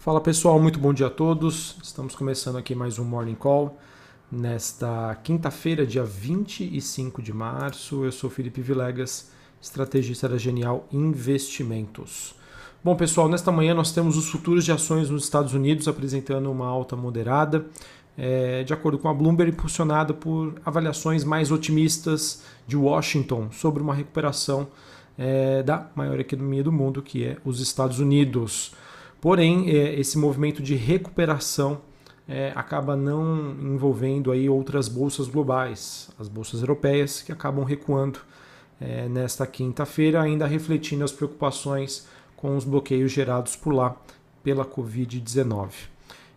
Fala pessoal, muito bom dia a todos. Estamos começando aqui mais um Morning Call nesta quinta-feira, dia 25 de março. Eu sou Felipe Vilegas, estrategista da Genial Investimentos. Bom pessoal, nesta manhã nós temos os futuros de ações nos Estados Unidos apresentando uma alta moderada, é, de acordo com a Bloomberg, impulsionada por avaliações mais otimistas de Washington sobre uma recuperação é, da maior economia do mundo, que é os Estados Unidos. Porém, é, esse movimento de recuperação é, acaba não envolvendo aí outras bolsas globais, as bolsas europeias, que acabam recuando é, nesta quinta-feira, ainda refletindo as preocupações com os bloqueios gerados por lá pela Covid-19.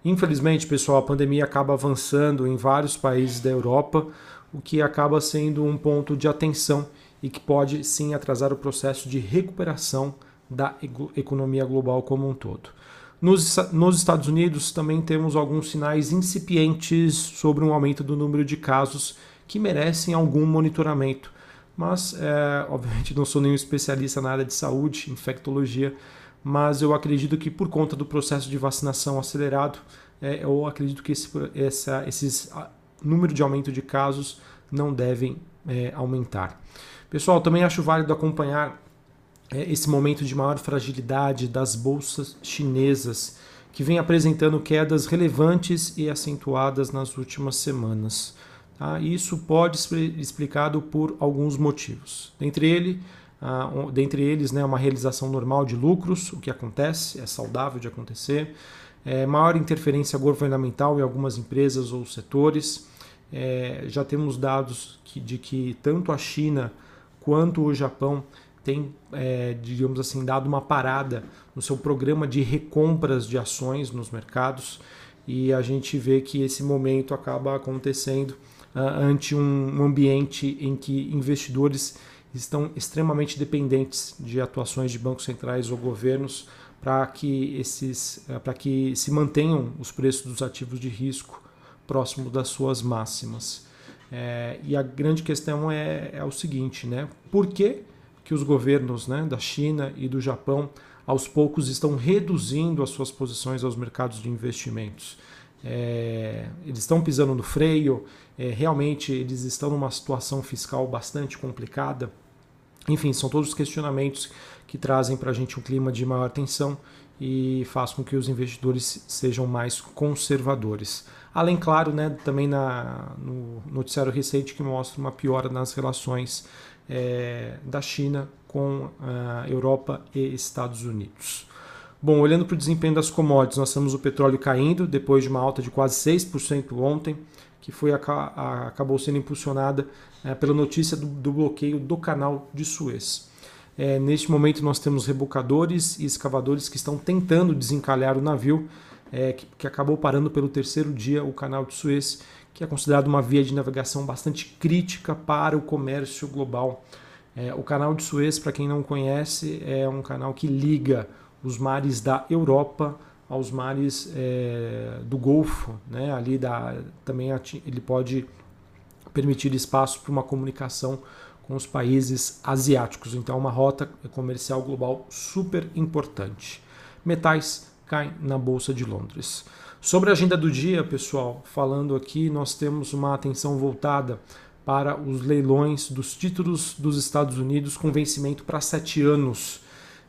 Infelizmente, pessoal, a pandemia acaba avançando em vários países da Europa, o que acaba sendo um ponto de atenção e que pode sim atrasar o processo de recuperação da economia global como um todo. Nos, nos, Estados Unidos também temos alguns sinais incipientes sobre um aumento do número de casos que merecem algum monitoramento. Mas, é, obviamente, não sou nenhum especialista na área de saúde, infectologia, mas eu acredito que por conta do processo de vacinação acelerado, é, eu acredito que esse essa, esses número de aumento de casos não devem é, aumentar. Pessoal, também acho válido acompanhar esse momento de maior fragilidade das bolsas chinesas, que vem apresentando quedas relevantes e acentuadas nas últimas semanas. Tá? Isso pode ser explicado por alguns motivos. Dentre, ele, uh, dentre eles, né, uma realização normal de lucros, o que acontece, é saudável de acontecer, é, maior interferência governamental em algumas empresas ou setores. É, já temos dados que, de que tanto a China quanto o Japão tem, é, digamos assim, dado uma parada no seu programa de recompras de ações nos mercados e a gente vê que esse momento acaba acontecendo uh, ante um ambiente em que investidores estão extremamente dependentes de atuações de bancos centrais ou governos para que esses uh, para que se mantenham os preços dos ativos de risco próximo das suas máximas. É, e a grande questão é, é o seguinte, né? Por que que os governos né, da China e do Japão aos poucos estão reduzindo as suas posições aos mercados de investimentos. É, eles estão pisando no freio, é, realmente eles estão numa situação fiscal bastante complicada. Enfim, são todos questionamentos que trazem para a gente um clima de maior tensão e faz com que os investidores sejam mais conservadores. Além, claro, né, também na, no noticiário recente que mostra uma piora nas relações é, da China com a Europa e Estados Unidos. Bom, olhando para o desempenho das commodities, nós temos o petróleo caindo depois de uma alta de quase 6% ontem, que foi acabou sendo impulsionada é, pela notícia do, do, bloqueio do canal de Suez. É, neste momento nós temos rebocadores e escavadores que estão tentando desencalhar o navio, é, que, que acabou parando pelo terceiro dia o canal de Suez, que é considerado uma via de navegação bastante crítica para o comércio global. É, o canal de Suez, para quem não conhece, é um canal que liga os mares da Europa aos mares é, do Golfo, né? Ali da, também ele pode permitir espaço para uma comunicação com os países asiáticos. Então, é uma rota comercial global super importante. Metais caem na bolsa de Londres. Sobre a agenda do dia, pessoal, falando aqui, nós temos uma atenção voltada para os leilões dos títulos dos Estados Unidos com vencimento para sete anos,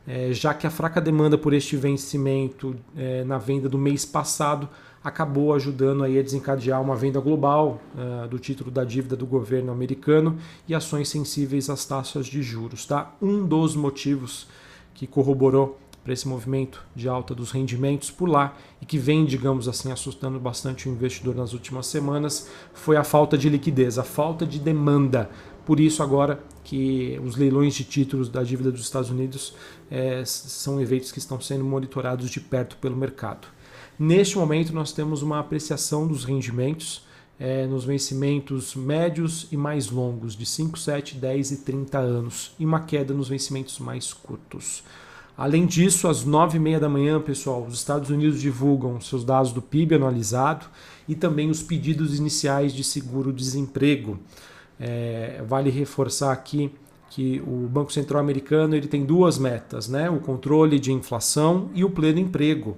é, já que a fraca demanda por este vencimento é, na venda do mês passado acabou ajudando aí a desencadear uma venda global uh, do título da dívida do governo americano e ações sensíveis às taxas de juros. Tá? Um dos motivos que corroborou para esse movimento de alta dos rendimentos por lá e que vem, digamos assim, assustando bastante o investidor nas últimas semanas, foi a falta de liquidez, a falta de demanda. Por isso, agora que os leilões de títulos da dívida dos Estados Unidos é, são eventos que estão sendo monitorados de perto pelo mercado. Neste momento, nós temos uma apreciação dos rendimentos é, nos vencimentos médios e mais longos, de 5, 7, 10 e 30 anos, e uma queda nos vencimentos mais curtos. Além disso, às 9h30 da manhã, pessoal, os Estados Unidos divulgam seus dados do PIB anualizado e também os pedidos iniciais de seguro-desemprego. É, vale reforçar aqui que o Banco Central americano ele tem duas metas, né? o controle de inflação e o pleno emprego.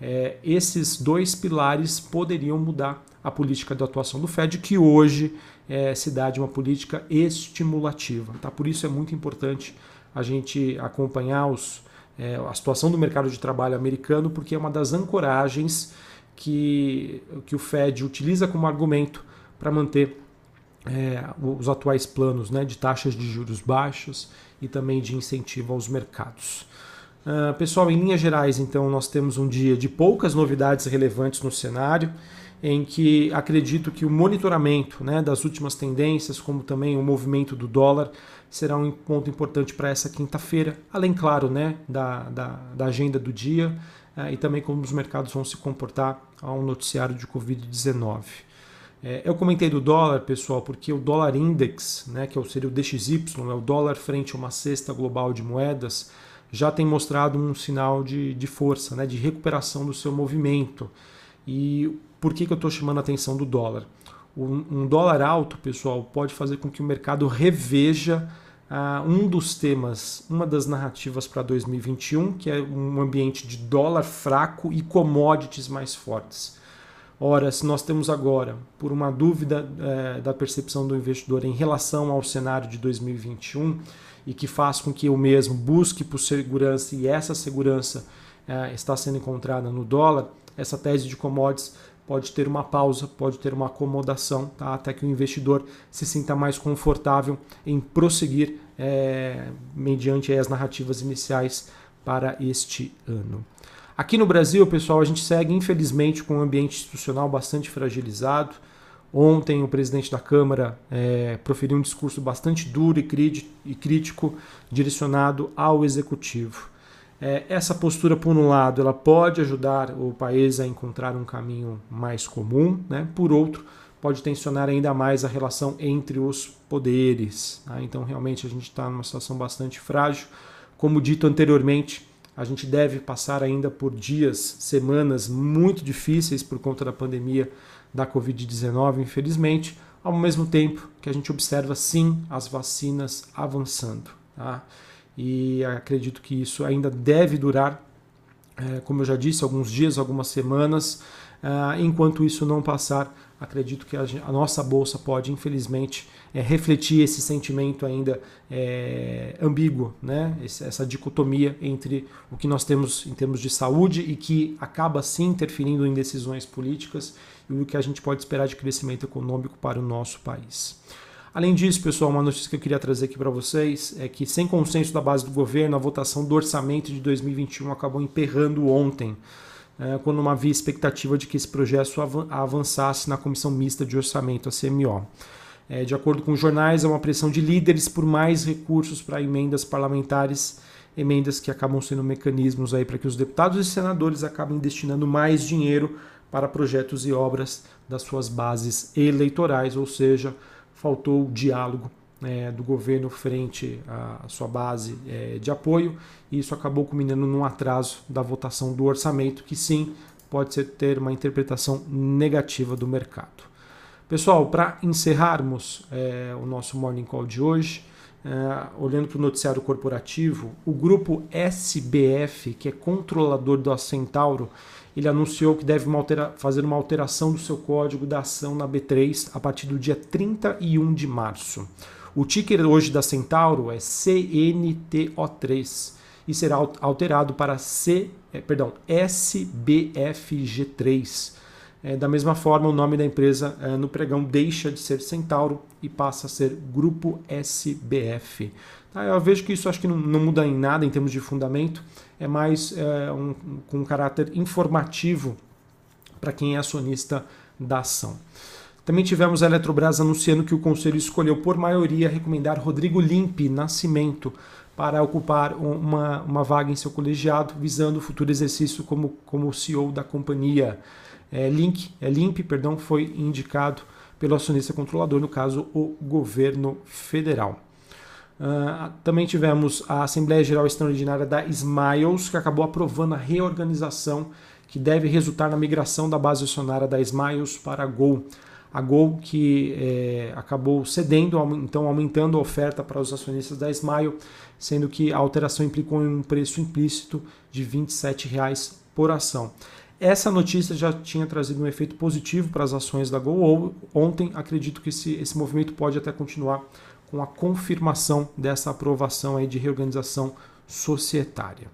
é, esses dois pilares poderiam mudar a política de atuação do Fed, que hoje é, se dá de uma política estimulativa. Tá? Por isso é muito importante a gente acompanhar os, é, a situação do mercado de trabalho americano, porque é uma das ancoragens que, que o Fed utiliza como argumento para manter é, os atuais planos né, de taxas de juros baixas e também de incentivo aos mercados. Uh, pessoal, em linhas gerais, então, nós temos um dia de poucas novidades relevantes no cenário, em que acredito que o monitoramento né, das últimas tendências, como também o movimento do dólar, será um ponto importante para essa quinta-feira, além, claro, né, da, da, da agenda do dia uh, e também como os mercados vão se comportar ao noticiário de Covid-19. É, eu comentei do dólar, pessoal, porque o dólar index, né, que seria o DXY, é o dólar frente a uma cesta global de moedas, já tem mostrado um sinal de, de força, né, de recuperação do seu movimento. E por que, que eu estou chamando a atenção do dólar? Um, dólar alto, pessoal, pode fazer com que o mercado reveja uh, um dos temas, uma das narrativas para 2021, que é um ambiente de dólar fraco e commodities mais fortes. Ora, se nós temos agora, por uma dúvida é, da percepção do investidor em relação ao cenário de 2021, e que faz com que eu mesmo busque por segurança e essa segurança é, está sendo encontrada no dólar, essa tese de commodities pode ter uma pausa, pode ter uma acomodação, tá? até que o investidor se sinta mais confortável em prosseguir é, mediante as narrativas iniciais para este ano. Aqui no Brasil, pessoal, a gente segue infelizmente com um ambiente institucional bastante fragilizado. Ontem, o presidente da Câmara é, proferiu um discurso bastante duro e crítico direcionado ao executivo. É, essa postura, por um lado, ela pode ajudar o país a encontrar um caminho mais comum, né? por outro, pode tensionar ainda mais a relação entre os poderes. Tá? Então, realmente, a gente está numa situação bastante frágil. Como dito anteriormente, a gente deve passar ainda por dias, semanas muito difíceis por conta da pandemia da Covid-19, infelizmente, ao mesmo tempo que a gente observa sim as vacinas avançando. Tá? E acredito que isso ainda deve durar, é, como eu já disse, alguns dias, algumas semanas. Uh, enquanto isso não passar, acredito que a, nossa bolsa pode, infelizmente, é, refletir esse sentimento ainda é, ambíguo, né? Essa dicotomia entre o que nós temos em termos de saúde e que acaba sim interferindo em decisões políticas e o que a gente pode esperar de crescimento econômico para o nosso país. Além disso, pessoal, uma notícia que eu queria trazer aqui para vocês é que, sem consenso da base do governo, a votação do orçamento de 2021 acabou emperrando ontem, é, quando não havia expectativa de que esse projeto avançasse na comissão mista de orçamento, a CMO. É, de acordo com jornais, é uma pressão de líderes por mais recursos para emendas parlamentares, emendas que acabam sendo mecanismos aí para que os deputados e senadores acabem destinando mais dinheiro para projetos e obras das suas bases eleitorais, ou seja, faltou diálogo é, do governo frente à sua base é, de apoio, e isso acabou culminando num atraso da votação do orçamento, que sim pode ser, ter uma interpretação negativa do mercado. Pessoal, para encerrarmos é, o nosso Morning Call de hoje, é, olhando para o noticiário corporativo, o grupo SBF, que é controlador da Centauro, ele anunciou que deve uma altera fazer uma alteração do seu código da ação na B3 a partir do dia 31 de março. O ticker hoje da Centauro é CNTO3 e será alterado para C, é, perdão, SBFG3. É, da mesma forma, o nome da empresa é, no pregão deixa de ser Centauro e passa a ser Grupo SBF. Tá, eu vejo que isso acho que não, não muda em nada em termos de fundamento, é mais é, um, com um caráter informativo para quem é acionista da ação. Também tivemos a Eletrobras anunciando que o Conselho escolheu por maioria recomendar Rodrigo Limpe Nascimento para ocupar uma, uma vaga em seu colegiado, visando o futuro exercício como, como CEO da companhia. É, Link, é Limpe perdão, foi indicado pelo acionista controlador, no caso, o governo federal. Uh, também tivemos a Assembleia Geral Extraordinária da Smiles, que acabou aprovando a reorganização que deve resultar na migração da base acionária da Smiles para a Gol. A Gol que é, acabou cedendo, então aumentando a oferta para os acionistas da Smile, sendo que a alteração implicou um preço implícito de R$ 27,00 por ação. Essa notícia já tinha trazido um efeito positivo para as ações da Gol ontem. Acredito que esse, esse movimento pode até continuar com a confirmação dessa aprovação aí de reorganização societária.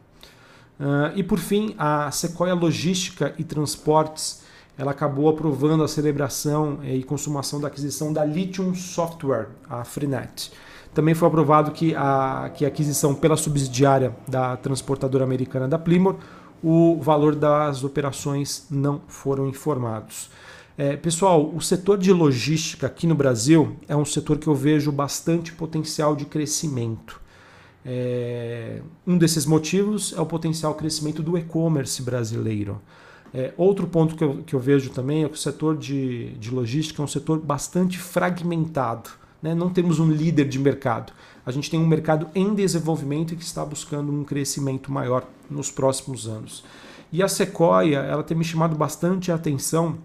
Uh, e por fim, a Sequoia Logística e Transportes ela acabou aprovando a celebração e consumação da aquisição da Lithium Software, a Freenet. Também foi aprovado que a, que a aquisição pela subsidiária da transportadora americana da Plymouth, o valor das operações não foram informados. É, pessoal, o setor de logística aqui no Brasil é um setor que eu vejo bastante potencial de crescimento. É, um desses motivos é o potencial crescimento do e-commerce brasileiro. É, outro ponto que eu, que eu vejo também é que o setor de, de logística é um setor bastante fragmentado. Né? Não temos um líder de mercado. A gente tem um mercado em desenvolvimento e que está buscando um crescimento maior nos próximos anos. E a Sequoia ela tem me chamado bastante a atenção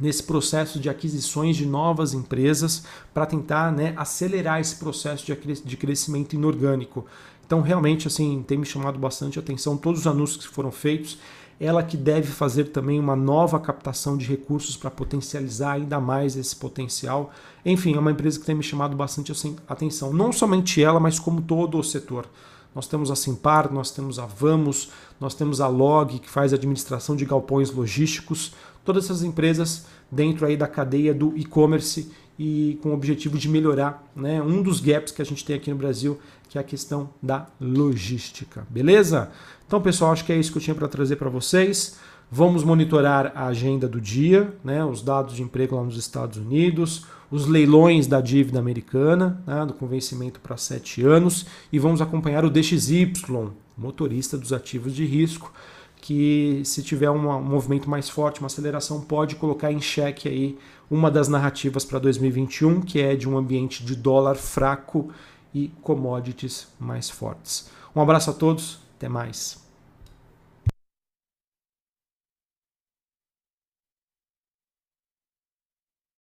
nesse processo de aquisições de novas empresas para tentar né, acelerar esse processo de crescimento inorgânico. Então, realmente, assim, tem me chamado bastante a atenção todos os anúncios que foram feitos ela que deve fazer também uma nova captação de recursos para potencializar ainda mais esse potencial. Enfim, é uma empresa que tem me chamado bastante atenção. Não somente ela, mas como todo o setor. Nós temos a Simpar, nós temos a Vamos, nós temos a Log, que faz administração de galpões logísticos. Todas essas empresas dentro aí da cadeia do e-commerce e com o objetivo de melhorar né, um dos gaps que a gente tem aqui no Brasil, que é a questão da logística. Beleza? Então, pessoal, acho que é isso que eu tinha para trazer para vocês. Vamos monitorar a agenda do dia, né, os dados de emprego lá nos Estados Unidos, os leilões da dívida americana, né, do convencimento para sete anos, e vamos acompanhar o DXY, motorista dos ativos de risco, que se tiver um movimento mais forte, uma aceleração, pode colocar em xeque aí uma das narrativas para 2021, que é de um ambiente de dólar fraco e commodities mais fortes. Um abraço a todos, até mais.